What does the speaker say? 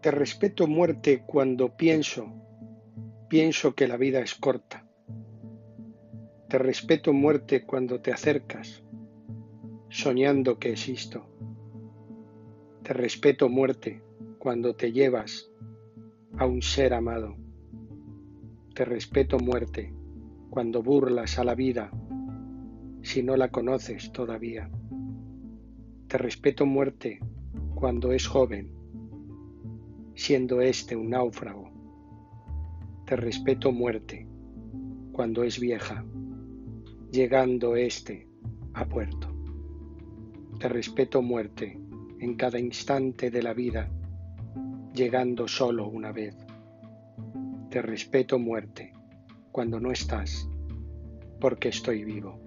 Te respeto muerte cuando pienso, pienso que la vida es corta. Te respeto muerte cuando te acercas, soñando que existo. Te respeto muerte cuando te llevas a un ser amado. Te respeto muerte cuando burlas a la vida si no la conoces todavía. Te respeto muerte cuando es joven, siendo este un náufrago. Te respeto muerte cuando es vieja, llegando este a puerto. Te respeto muerte en cada instante de la vida, llegando solo una vez. Te respeto muerte cuando no estás, porque estoy vivo.